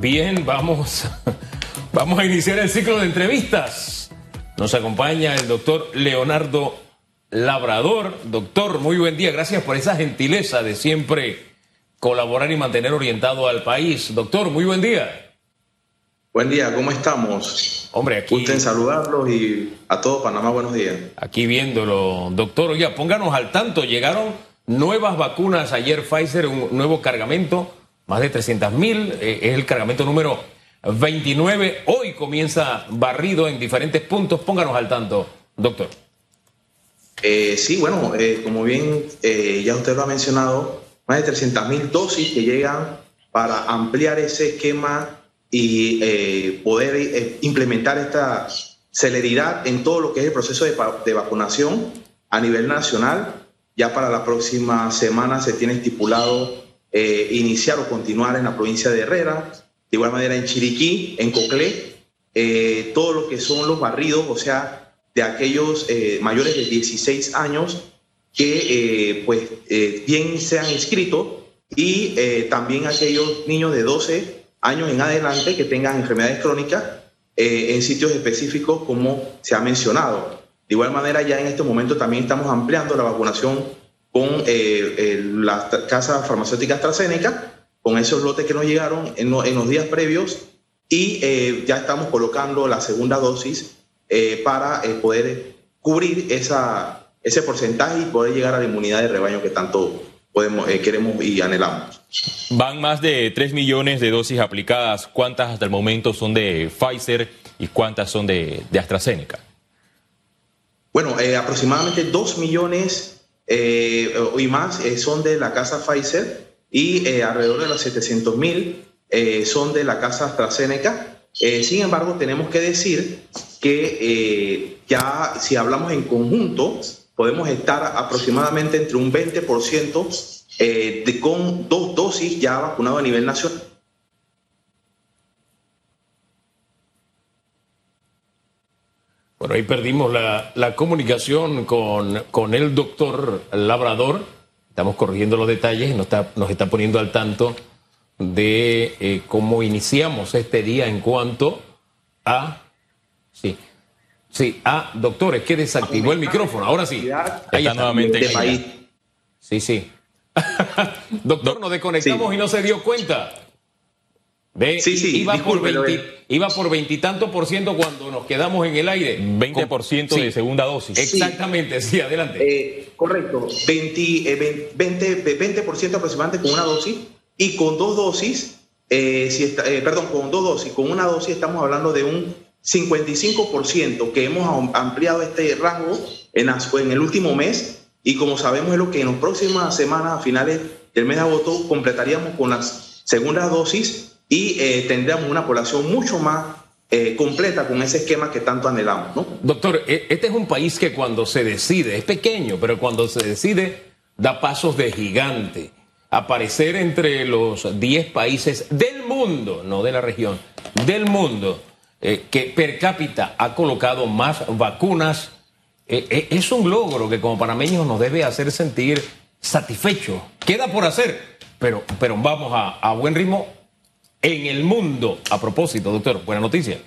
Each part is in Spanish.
Bien, vamos, vamos a iniciar el ciclo de entrevistas. Nos acompaña el doctor Leonardo Labrador. Doctor, muy buen día. Gracias por esa gentileza de siempre colaborar y mantener orientado al país. Doctor, muy buen día. Buen día, ¿cómo estamos? Hombre, aquí. Gusto en saludarlos y a todo Panamá, buenos días. Aquí viéndolo, doctor. Oye, pónganos al tanto. Llegaron nuevas vacunas ayer, Pfizer, un nuevo cargamento, más de 300 mil. Eh, es el cargamento número 29. Hoy comienza barrido en diferentes puntos. Pónganos al tanto, doctor. Eh, sí, bueno, eh, como bien ya usted lo ha mencionado, más de 300 mil dosis que llegan para ampliar ese esquema y poder implementar esta celeridad en todo lo que es el proceso de, de, vacunación a nivel nacional. Ya para la próxima semana se tiene estipulado eh, iniciar o continuar en la provincia de Herrera, de igual manera en Chiriquí, en Coclé, eh, todo lo que son los barridos, o sea, de aquellos eh, mayores de 16 años que pues bien se han inscrito y también aquellos niños de 12 años en adelante que tengan enfermedades crónicas eh, en sitios específicos como se ha mencionado. De igual manera, ya en este momento también estamos ampliando la vacunación con eh, la casa farmacéutica AstraZeneca, con esos lotes que nos llegaron en, en los días previos y eh, ya estamos colocando la segunda dosis eh, para eh, poder cubrir esa, ese porcentaje y poder llegar a la inmunidad de rebaño que tanto podemos, eh, queremos y anhelamos. Van más de 3 millones de dosis aplicadas. ¿Cuántas hasta el momento son de Pfizer y cuántas son de, de AstraZeneca? Bueno, eh, aproximadamente 2 millones eh, y más eh, son de la casa Pfizer y eh, alrededor de los 700 mil son de la casa AstraZeneca. sin embargo, tenemos que decir que ya si hablamos en conjunto, podemos estar aproximadamente entre un 20% eh, de, con dos dosis ya vacunado a nivel nacional. Bueno, ahí perdimos la, la comunicación con, con, el doctor Labrador. Estamos corrigiendo los detalles y nos está, nos está poniendo al tanto de eh, cómo iniciamos este día en cuanto a... Sí, sí, a doctores que desactivó el micrófono. Ahora sí. Ahí está nuevamente. país. Sí, sí. Doctor, nos desconectamos sí. y no se dio cuenta. Ve, sí, sí, iba, disculpe, por 20, iba por veintitantos por ciento cuando nos quedamos en el aire. 20% Con, de sí, segunda dosis. Exactamente, sí, adelante. Eh, correcto, 20, eh, 20, 20 aproximadamente con una dosis y con dos dosis, eh, si está, eh, perdón, con dos dosis, con una dosis estamos hablando de un 55% que hemos ampliado este rango en, en el último mes y como sabemos es lo que en las próximas semanas, a finales del mes de agosto, completaríamos con las segundas dosis y eh, tendríamos una población mucho más eh, completa con ese esquema que tanto anhelamos. ¿no? Doctor, este es un país que cuando se decide, es pequeño, pero cuando se decide, da pasos de gigante. Aparecer entre los 10 países del mundo, no de la región, del mundo, eh, que per cápita ha colocado más vacunas, eh, es un logro que como panameños nos debe hacer sentir satisfechos. Queda por hacer, pero, pero vamos a buen ritmo en el mundo. A propósito, doctor, buena noticia.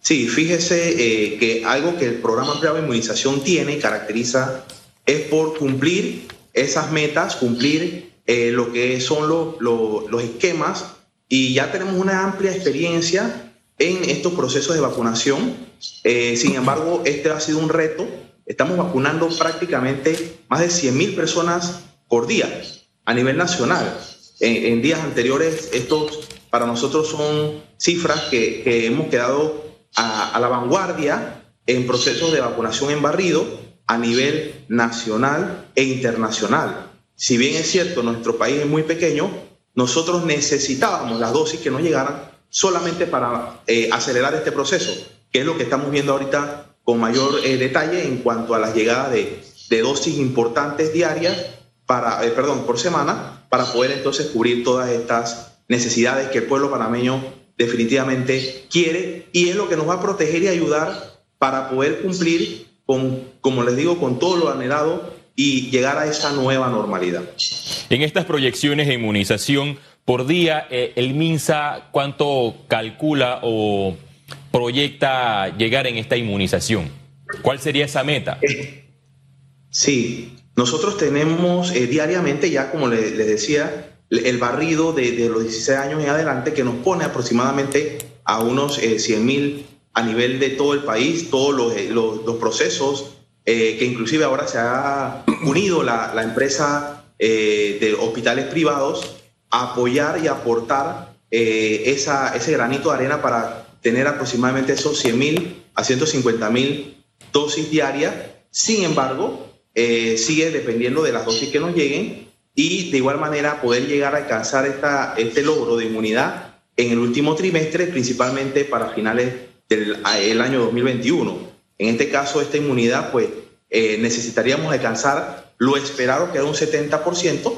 Sí, fíjese eh, que algo que el programa ampliado de inmunización tiene y caracteriza es por cumplir esas metas, cumplir eh, lo que son lo, lo, los esquemas y ya tenemos una amplia experiencia en estos procesos de vacunación. Eh, sin embargo, este ha sido un reto. Estamos vacunando prácticamente más de 100 mil personas por día a nivel nacional. En, en, días anteriores, estos para nosotros son cifras que, que hemos quedado a, a, la vanguardia en procesos de vacunación en barrido a nivel nacional e internacional. Si bien es cierto, nuestro país es muy pequeño, nosotros necesitábamos las dosis que nos llegaran solamente para eh, acelerar este proceso, que es lo que estamos viendo ahorita con mayor eh, detalle en cuanto a las llegadas de, de dosis importantes diarias, para, eh, perdón, por semana, para poder entonces cubrir todas estas necesidades que el pueblo panameño definitivamente quiere y es lo que nos va a proteger y ayudar para poder cumplir con, como les digo, con todo lo anhelado y llegar a esa nueva normalidad. En estas proyecciones de inmunización, por día. Eh, el MINSA, ¿cuánto calcula o proyecta llegar en esta inmunización? ¿Cuál sería esa meta? Sí, nosotros tenemos eh, diariamente, ya como les decía, el barrido de, los 16 años en adelante que nos pone aproximadamente a unos 100 eh, mil a nivel de todo el país, todos los, eh, los, procesos, que inclusive ahora se ha unido la, la empresa de hospitales privados a apoyar y aportar esa, ese granito de arena para tener aproximadamente esos 100 mil a 150 mil dosis diarias. Sin embargo, eh, sigue dependiendo de las dosis que nos lleguen y de igual manera poder llegar a alcanzar esta, este logro de inmunidad en el último trimestre, principalmente para finales del año 2021. En este caso, esta inmunidad, pues eh, necesitaríamos alcanzar lo esperado, que era un 70%,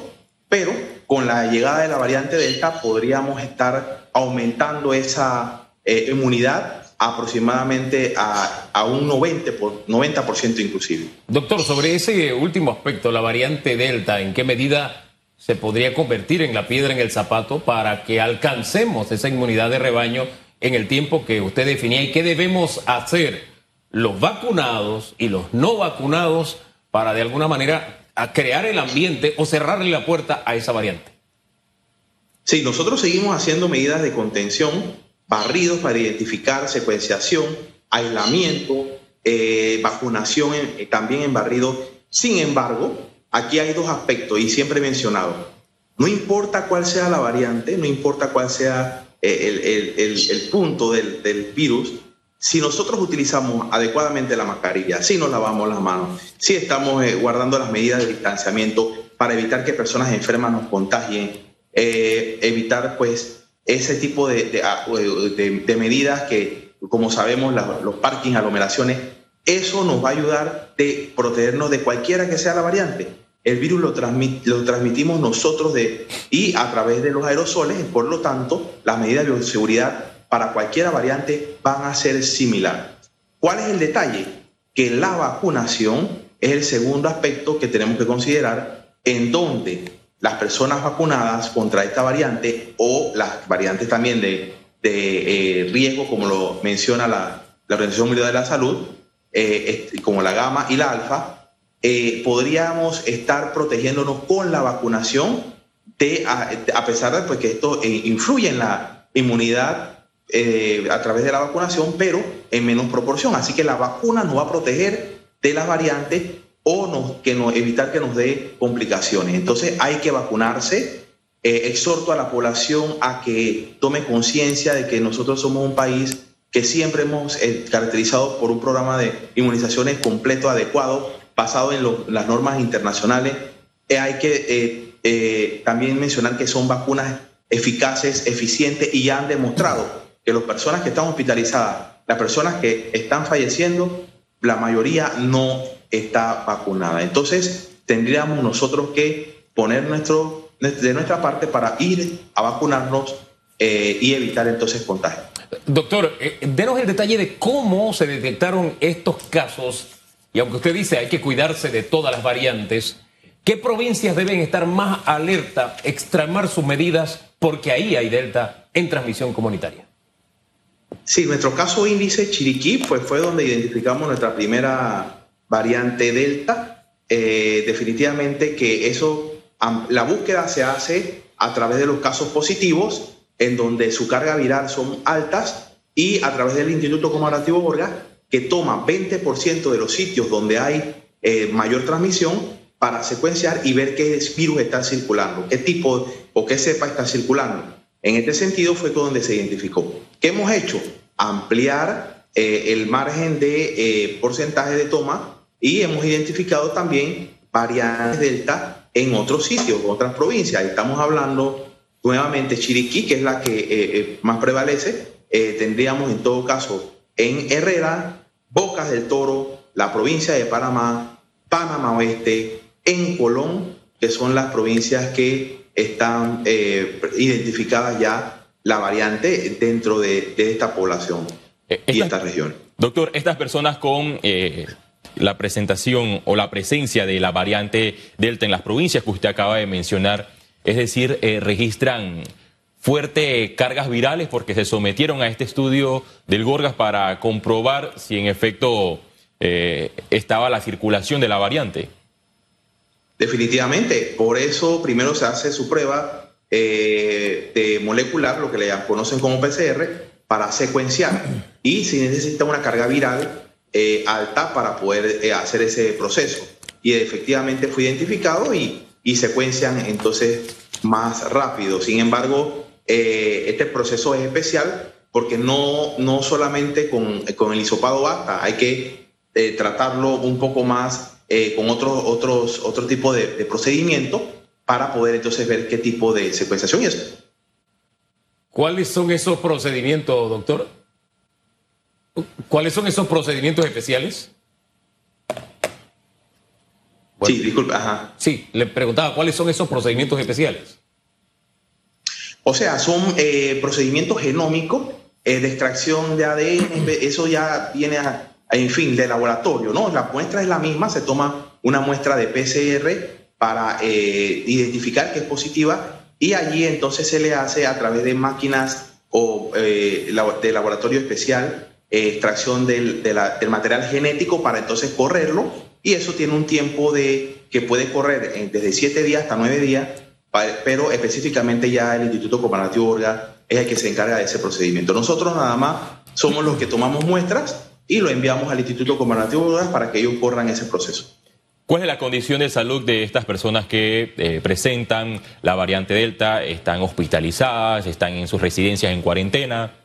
pero con la llegada de la variante Delta podríamos estar aumentando esa eh, inmunidad aproximadamente a, un 90%, por, 90 inclusive. Doctor, sobre ese último aspecto, la variante Delta, ¿en qué medida se podría convertir en la piedra en el zapato para que alcancemos esa inmunidad de rebaño en el tiempo que usted definía y qué debemos hacer los vacunados y los no vacunados para de alguna manera crear el ambiente o cerrarle la puerta a esa variante? Sí, nosotros seguimos haciendo medidas de contención barridos para identificar secuenciación, aislamiento, eh, vacunación eh, también en barrido. Sin embargo, aquí hay dos aspectos y siempre he mencionado. No importa cuál sea la variante, no importa cuál sea eh, el, punto del, del, virus, si nosotros utilizamos adecuadamente la mascarilla, si nos lavamos las manos, si estamos guardando las medidas de distanciamiento para evitar que personas enfermas nos contagien, evitar pues ese tipo de, ah, de, medidas que, como sabemos, los parkings, aglomeraciones, eso nos va a ayudar de protegernos de cualquiera que sea la variante. El virus lo, lo transmitimos nosotros de, y a través de los aerosoles, por lo tanto, las medidas de bioseguridad para cualquier variante van a ser similares. ¿Cuál es el detalle? Que la vacunación es el segundo aspecto que tenemos que considerar en donde las personas vacunadas contra esta variante o las variantes también de, de eh, riesgo, como lo menciona la, la, Organización Mundial de la Salud, eh, como la gamma y la alfa, eh, podríamos estar protegiéndonos con la vacunación, de, a, pesar de pues, que esto influye en la inmunidad a través de la vacunación, pero en menos proporción. Así que la vacuna nos va a proteger de las variantes o que no, evitar que nos dé complicaciones. Entonces hay que vacunarse. Eh, exhorto a la población a que tome conciencia de que nosotros somos un país que siempre hemos eh, caracterizado por un programa de inmunizaciones completo, adecuado, basado en las normas internacionales. Eh, hay que también mencionar que son vacunas eficaces, eficientes y ya han demostrado que las personas que están hospitalizadas, las personas que están falleciendo, la mayoría no está vacunada. Entonces, tendríamos nosotros que poner nuestro, de nuestra parte para ir a vacunarnos eh, y evitar entonces contagios. Doctor, eh, denos el detalle de cómo se detectaron estos casos, y aunque usted dice hay que cuidarse de todas las variantes, ¿qué provincias deben estar más alerta, extremar sus medidas, porque ahí hay delta en transmisión comunitaria? Sí, nuestro caso índice Chiriquí pues, fue donde identificamos nuestra primera variante Delta, eh, definitivamente que eso, la búsqueda se hace a través de los casos positivos, en donde su carga viral son altas, y a través del Instituto Comparativo Borga, que toma 20% de los sitios donde hay eh, mayor transmisión para secuenciar y ver qué virus está circulando, qué tipo o qué cepa está circulando. En este sentido fue donde se identificó. ¿Qué hemos hecho? Ampliar eh, el margen de porcentaje de toma y hemos identificado también variantes delta en otros sitios, en otras provincias. Estamos hablando nuevamente Chiriquí, que es la que eh, eh, más prevalece. Eh, tendríamos en todo caso en Herrera, Bocas del Toro, la provincia de Panamá, Panamá Oeste, en Colón, que son las provincias que están identificadas ya la variante dentro de, esta población y esta región. Doctor, estas personas con la presentación o la presencia de la variante Delta en las provincias que usted acaba de mencionar, es decir, eh, registran fuertes cargas virales porque se sometieron a este estudio del Gorgas para comprobar si en efecto eh, estaba la circulación de la variante. Definitivamente, por eso primero se hace su prueba eh, de molecular, lo que le conocen como PCR, para secuenciar. Y si necesita una carga viral eh, alta para poder hacer ese proceso. Y efectivamente fue identificado y, y secuencian entonces más rápido. Sin embargo, este proceso es especial porque no, no solamente con, con el hisopado basta, hay que eh, tratarlo un poco más eh, con otros otros, otro tipo de, procedimiento para poder entonces ver qué tipo de secuenciación es. ¿Cuáles son esos procedimientos, doctor? ¿Cuáles son esos procedimientos especiales? sí, disculpe, ajá. Sí, le preguntaba, ¿cuáles son esos procedimientos especiales? O sea, son eh, procedimientos genómicos de extracción de ADN, eso ya viene a, en fin, de laboratorio, ¿no? La muestra es la misma, se toma una muestra de PCR para eh, identificar que es positiva y allí entonces se le hace a través de máquinas o eh, de laboratorio especial eh, extracción del, material genético para entonces correrlo y eso tiene un tiempo de que puede correr desde 7 días hasta 9 días, pero específicamente ya el Instituto Comparativo Orga es el que se encarga de ese procedimiento. Nosotros nada más somos los que tomamos muestras y lo enviamos al Instituto Comparativo para que ellos corran ese proceso. ¿Cuál es la condición de salud de estas personas que eh, presentan la variante Delta? ¿Están hospitalizadas? ¿Están en sus residencias en cuarentena?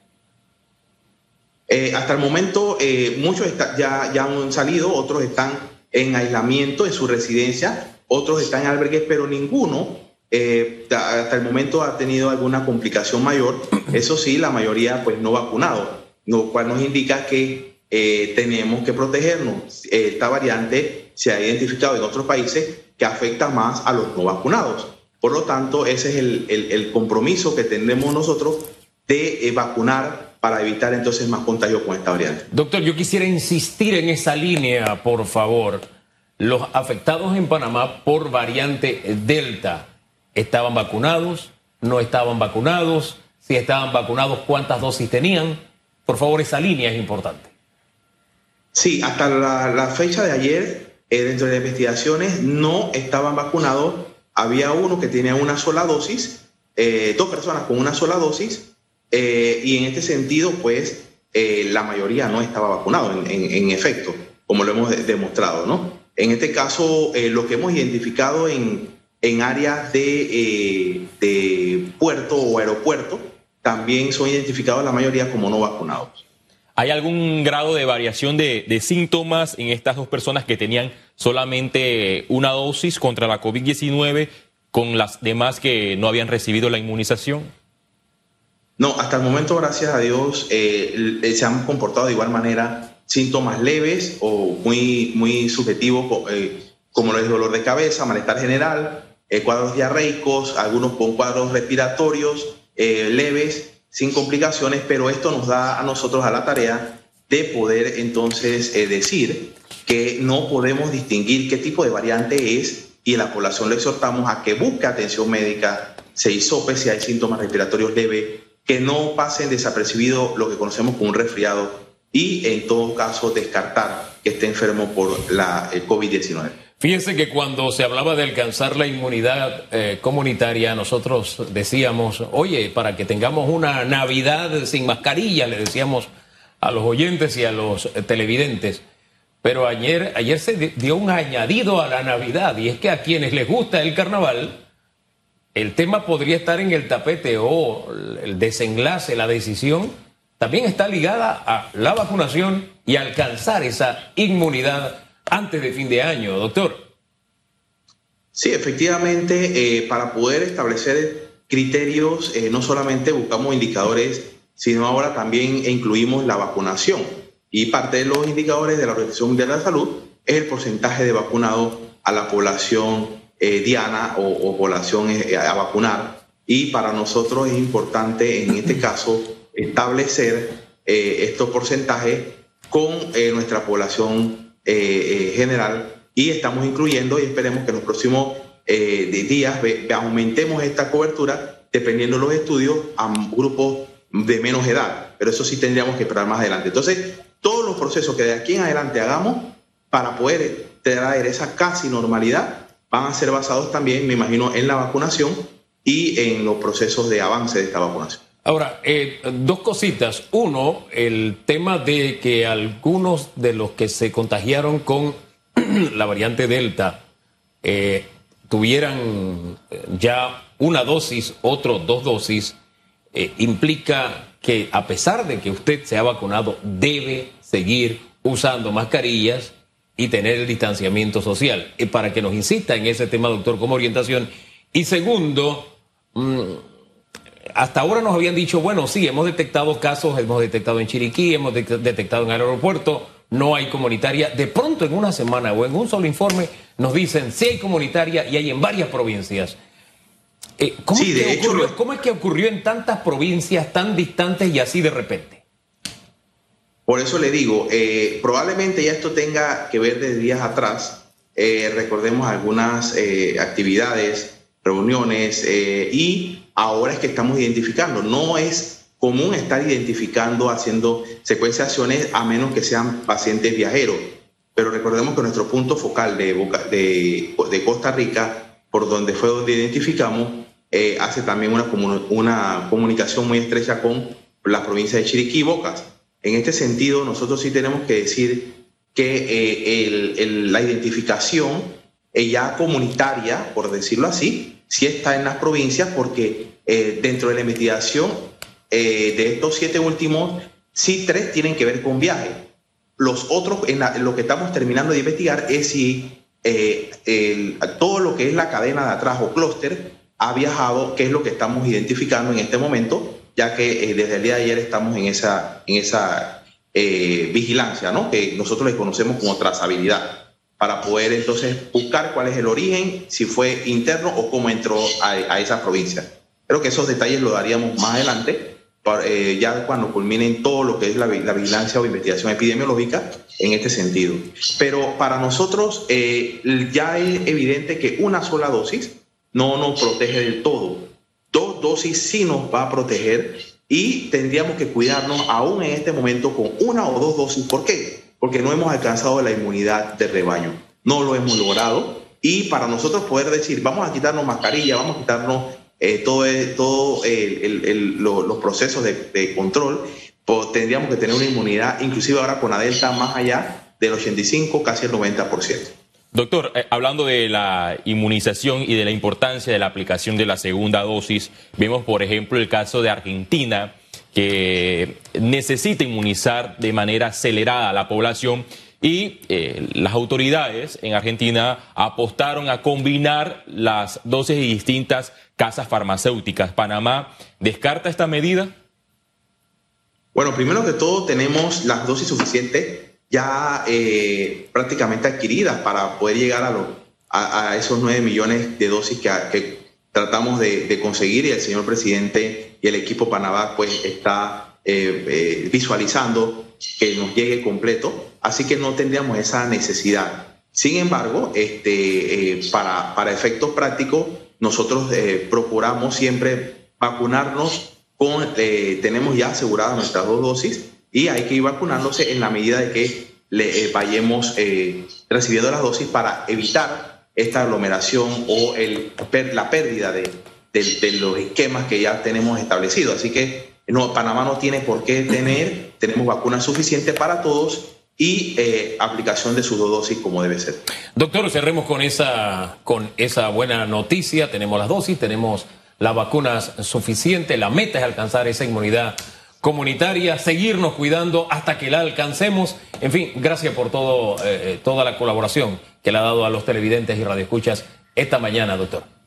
Eh, hasta el momento eh, muchos ya, ya han salido, otros están en aislamiento en su residencia, otros están en albergues, pero ninguno hasta el momento ha tenido alguna complicación mayor. Eso sí, la mayoría pues no vacunado, lo cual nos indica que eh, tenemos que protegernos. Esta variante se ha identificado en otros países que afecta más a los no vacunados. Por lo tanto, ese es el, compromiso que tenemos nosotros de eh, vacunar para evitar entonces más contagio con esta variante. Doctor, yo quisiera insistir en esa línea, por favor. Los afectados en Panamá por variante Delta, ¿estaban vacunados? ¿No estaban vacunados? Si estaban vacunados, ¿cuántas dosis tenían? Por favor, esa línea es importante. Sí, hasta la, fecha de ayer, eh, dentro de las investigaciones, no estaban vacunados. Había uno que tenía una sola dosis, eh, dos personas con una sola dosis, eh, y en este sentido, pues, la mayoría no estaba vacunado, en, efecto, como lo hemos demostrado, ¿no? En este caso, lo que hemos identificado en, en áreas de, de puerto o aeropuerto, también son identificados la mayoría como no vacunados. ¿Hay algún grado de variación de, síntomas en estas dos personas que tenían solamente una dosis contra la COVID-19 con las demás que no habían recibido la inmunización? No, hasta el momento, gracias a Dios, eh, se han comportado de igual manera síntomas leves o muy, muy subjetivos, eh, como el dolor de cabeza, malestar general, eh, cuadros diarreicos, algunos con cuadros respiratorios leves sin complicaciones, pero esto nos da a nosotros a la tarea de poder entonces eh, decir que no podemos distinguir qué tipo de variante es y a la población le exhortamos a que busque atención médica, se hisope si hay síntomas respiratorios leves, que no pasen desapercibido lo que conocemos como un resfriado y en todo caso descartar que esté enfermo por la COVID-19. Fíjense que cuando se hablaba de alcanzar la inmunidad eh, comunitaria, nosotros decíamos, oye, para que tengamos una Navidad sin mascarilla, le decíamos a los oyentes y a los eh, televidentes. Pero ayer, ayer se dio un añadido a la Navidad, y es que a quienes les gusta el carnaval, el tema podría estar en el tapete o el desenlace, la decisión, también está ligada a la vacunación y alcanzar esa inmunidad antes de fin de año, doctor. Sí, efectivamente, eh, para poder establecer criterios, eh, no solamente buscamos indicadores, sino ahora también incluimos la vacunación. Y parte de los indicadores de la Organización Mundial de la Salud es el porcentaje de vacunados a la población eh, diana o, población a vacunar. Y para nosotros es importante, en este caso, establecer estos porcentajes con nuestra población eh, eh, general y estamos incluyendo y esperemos que en los próximos días aumentemos esta cobertura dependiendo de los estudios a grupos de menos edad. Pero eso sí tendríamos que esperar más adelante. Entonces, todos los procesos que de aquí en adelante hagamos para poder traer esa casi normalidad van a ser basados también, me imagino, en la vacunación y en los procesos de avance de esta vacunación. Ahora, eh, dos cositas. Uno, el tema de que algunos de los que se contagiaron con la variante Delta eh, tuvieran eh, ya una dosis, otro dos dosis, implica que a pesar de que usted se ha vacunado, debe seguir usando mascarillas y tener el distanciamiento social. Y para que nos insista en ese tema, doctor, como orientación. Y segundo, mm, hasta ahora nos habían dicho, bueno, sí, hemos detectado casos, hemos detectado en Chiriquí, hemos detectado en el aeropuerto, no hay comunitaria. De pronto en una semana o en un solo informe nos dicen, sí hay comunitaria y hay en varias provincias. Eh, ¿cómo, es que ocurrió en tantas provincias tan distantes y así de repente? Por eso le digo, eh, probablemente ya esto tenga que ver de días atrás. Eh, recordemos algunas actividades, reuniones y ahora es que estamos identificando. No es común estar identificando, haciendo secuenciaciones a menos que sean pacientes viajeros. Pero recordemos que nuestro punto focal de, de, Costa Rica, por donde fue donde identificamos, eh, hace también una, una comunicación muy estrecha con la provincia de Chiriquí y Bocas. En este sentido, nosotros sí tenemos que decir que eh, la identificación ya comunitaria, por decirlo así, sí está en las provincias porque eh, dentro de la investigación eh, de estos siete últimos, sí tres tienen que ver con viaje. Los otros, en, lo que estamos terminando de investigar es si eh, todo lo que es la cadena de atrás o clúster ha viajado, que es lo que estamos identificando en este momento, ya que desde el día de ayer estamos en esa, en esa vigilancia, ¿no? que nosotros le conocemos como trazabilidad para poder entonces buscar cuál es el origen, si fue interno o cómo entró a, esa provincia. Creo que esos detalles lo daríamos más adelante, eh, ya cuando culminen todo lo que es la, vigilancia o investigación epidemiológica en este sentido. Pero para nosotros eh, ya es evidente que una sola dosis no nos protege del todo. Dos dosis sí nos va a proteger y tendríamos que cuidarnos aún en este momento con una o dos dosis. ¿Por qué? porque no hemos alcanzado la inmunidad de rebaño. No lo hemos logrado. Y para nosotros poder decir, vamos a quitarnos mascarilla, vamos a quitarnos eh, todo, todo los procesos de, control, pues tendríamos que tener una inmunidad, inclusive ahora con la Delta, más allá del 85, casi el 90%. Doctor, eh, hablando de la inmunización y de la importancia de la aplicación de la segunda dosis, vemos por ejemplo el caso de Argentina, que necesita inmunizar de manera acelerada a la población y eh, las autoridades en Argentina apostaron a combinar las dosis de distintas casas farmacéuticas. ¿Panamá descarta esta medida? Bueno, primero que todo tenemos las dosis suficientes ya eh, prácticamente adquiridas para poder llegar a, esos 9 millones de dosis que, tratamos de, conseguir y el señor presidente y el equipo Panamá pues está eh, eh, visualizando que nos llegue completo, así que no tendríamos esa necesidad. Sin embargo, este, para, para efectos prácticos, nosotros procuramos siempre vacunarnos con, tenemos ya aseguradas nuestras dos dosis y hay que ir vacunándose en la medida de que le vayamos recibiendo las dosis para evitar esta aglomeración o el, la pérdida de, los esquemas que ya tenemos establecidos. Así que no, Panamá no tiene por qué tener, tenemos vacunas suficientes para todos y eh, aplicación de sus dos dosis como debe ser. Doctor, cerremos con esa, con esa buena noticia. Tenemos las dosis, tenemos las vacunas suficientes. La meta es alcanzar esa inmunidad comunitaria, seguirnos cuidando hasta que la alcancemos. En fin, gracias por todo, eh, eh, toda la colaboración que le ha dado a los televidentes y radioescuchas esta mañana, doctor.